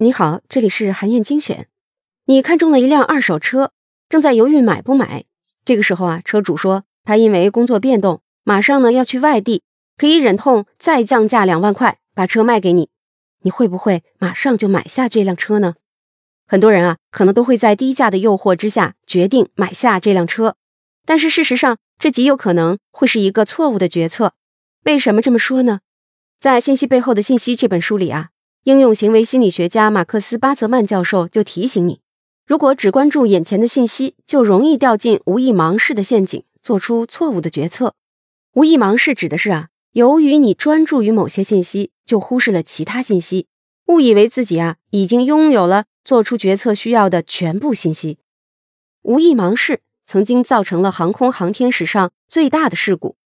你好，这里是韩燕精选。你看中了一辆二手车，正在犹豫买不买。这个时候啊，车主说他因为工作变动，马上呢要去外地，可以忍痛再降价两万块把车卖给你。你会不会马上就买下这辆车呢？很多人啊，可能都会在低价的诱惑之下决定买下这辆车，但是事实上，这极有可能会是一个错误的决策。为什么这么说呢？在《信息背后的信息》这本书里啊。应用行为心理学家马克思·巴泽曼教授就提醒你：如果只关注眼前的信息，就容易掉进无意盲视的陷阱，做出错误的决策。无意盲视指的是啊，由于你专注于某些信息，就忽视了其他信息，误以为自己啊已经拥有了做出决策需要的全部信息。无意盲视曾经造成了航空航天史上最大的事故。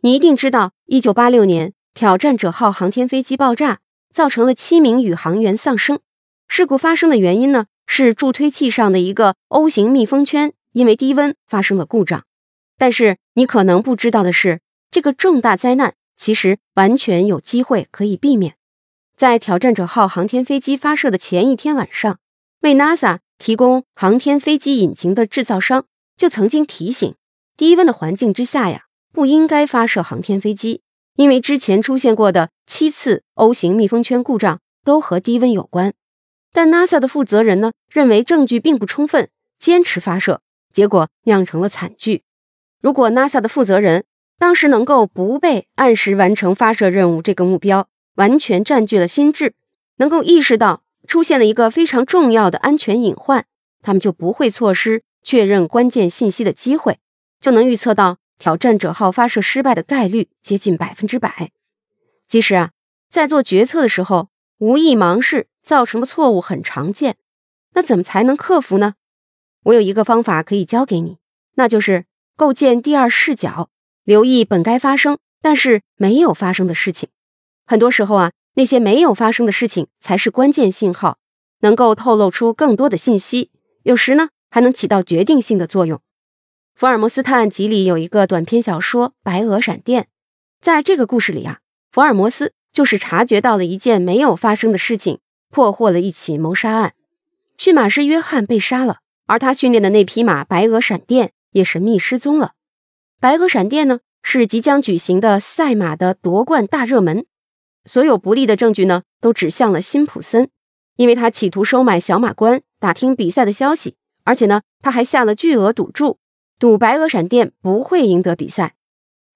你一定知道，一九八六年挑战者号航天飞机爆炸。造成了七名宇航员丧生。事故发生的原因呢，是助推器上的一个 O 型密封圈因为低温发生了故障。但是你可能不知道的是，这个重大灾难其实完全有机会可以避免。在挑战者号航天飞机发射的前一天晚上，为 NASA 提供航天飞机引擎的制造商就曾经提醒，低温的环境之下呀，不应该发射航天飞机。因为之前出现过的七次 O 型密封圈故障都和低温有关，但 NASA 的负责人呢认为证据并不充分，坚持发射，结果酿成了惨剧。如果 NASA 的负责人当时能够不被按时完成发射任务这个目标完全占据了心智，能够意识到出现了一个非常重要的安全隐患，他们就不会错失确认关键信息的机会，就能预测到。挑战者号发射失败的概率接近百分之百。其实啊，在做决策的时候，无意盲视造成的错误很常见。那怎么才能克服呢？我有一个方法可以教给你，那就是构建第二视角，留意本该发生但是没有发生的事情。很多时候啊，那些没有发生的事情才是关键信号，能够透露出更多的信息，有时呢还能起到决定性的作用。福尔摩斯探案集里有一个短篇小说《白鹅闪电》，在这个故事里啊，福尔摩斯就是察觉到了一件没有发生的事情，破获了一起谋杀案。驯马师约翰被杀了，而他训练的那匹马白鹅闪电也神秘失踪了。白鹅闪电呢，是即将举行的赛马的夺冠大热门，所有不利的证据呢，都指向了辛普森，因为他企图收买小马官，打听比赛的消息，而且呢，他还下了巨额赌注。赌白鹅闪电不会赢得比赛，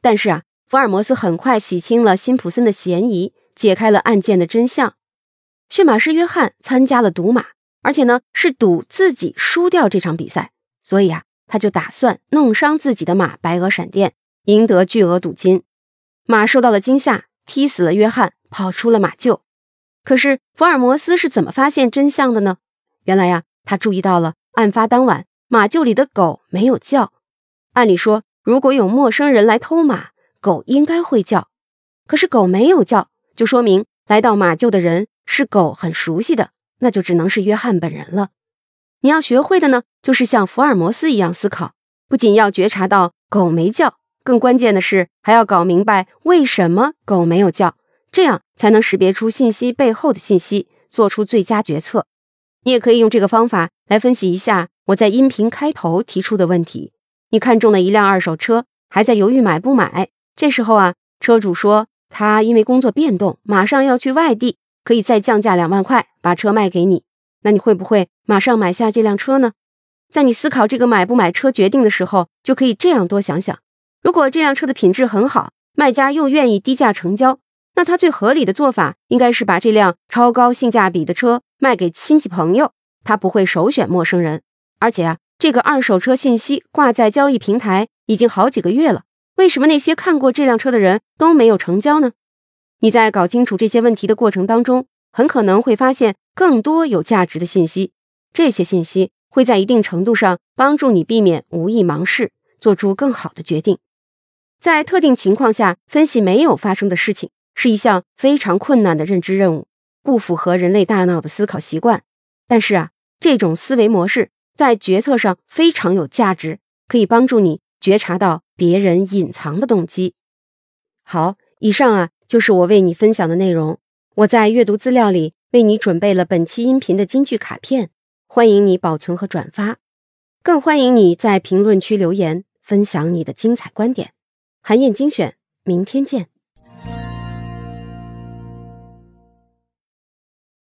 但是啊，福尔摩斯很快洗清了辛普森的嫌疑，解开了案件的真相。驯马师约翰参加了赌马，而且呢是赌自己输掉这场比赛，所以啊，他就打算弄伤自己的马白鹅闪电，赢得巨额赌金。马受到了惊吓，踢死了约翰，跑出了马厩。可是福尔摩斯是怎么发现真相的呢？原来呀，他注意到了案发当晚。马厩里的狗没有叫。按理说，如果有陌生人来偷马，狗应该会叫。可是狗没有叫，就说明来到马厩的人是狗很熟悉的，那就只能是约翰本人了。你要学会的呢，就是像福尔摩斯一样思考，不仅要觉察到狗没叫，更关键的是还要搞明白为什么狗没有叫，这样才能识别出信息背后的信息，做出最佳决策。你也可以用这个方法来分析一下。我在音频开头提出的问题：你看中了一辆二手车，还在犹豫买不买。这时候啊，车主说他因为工作变动，马上要去外地，可以再降价两万块把车卖给你。那你会不会马上买下这辆车呢？在你思考这个买不买车决定的时候，就可以这样多想想：如果这辆车的品质很好，卖家又愿意低价成交，那他最合理的做法应该是把这辆超高性价比的车卖给亲戚朋友，他不会首选陌生人。而且啊，这个二手车信息挂在交易平台已经好几个月了，为什么那些看过这辆车的人都没有成交呢？你在搞清楚这些问题的过程当中，很可能会发现更多有价值的信息。这些信息会在一定程度上帮助你避免无意盲视，做出更好的决定。在特定情况下分析没有发生的事情，是一项非常困难的认知任务，不符合人类大脑的思考习惯。但是啊，这种思维模式。在决策上非常有价值，可以帮助你觉察到别人隐藏的动机。好，以上啊就是我为你分享的内容。我在阅读资料里为你准备了本期音频的金句卡片，欢迎你保存和转发，更欢迎你在评论区留言分享你的精彩观点。韩燕精选，明天见。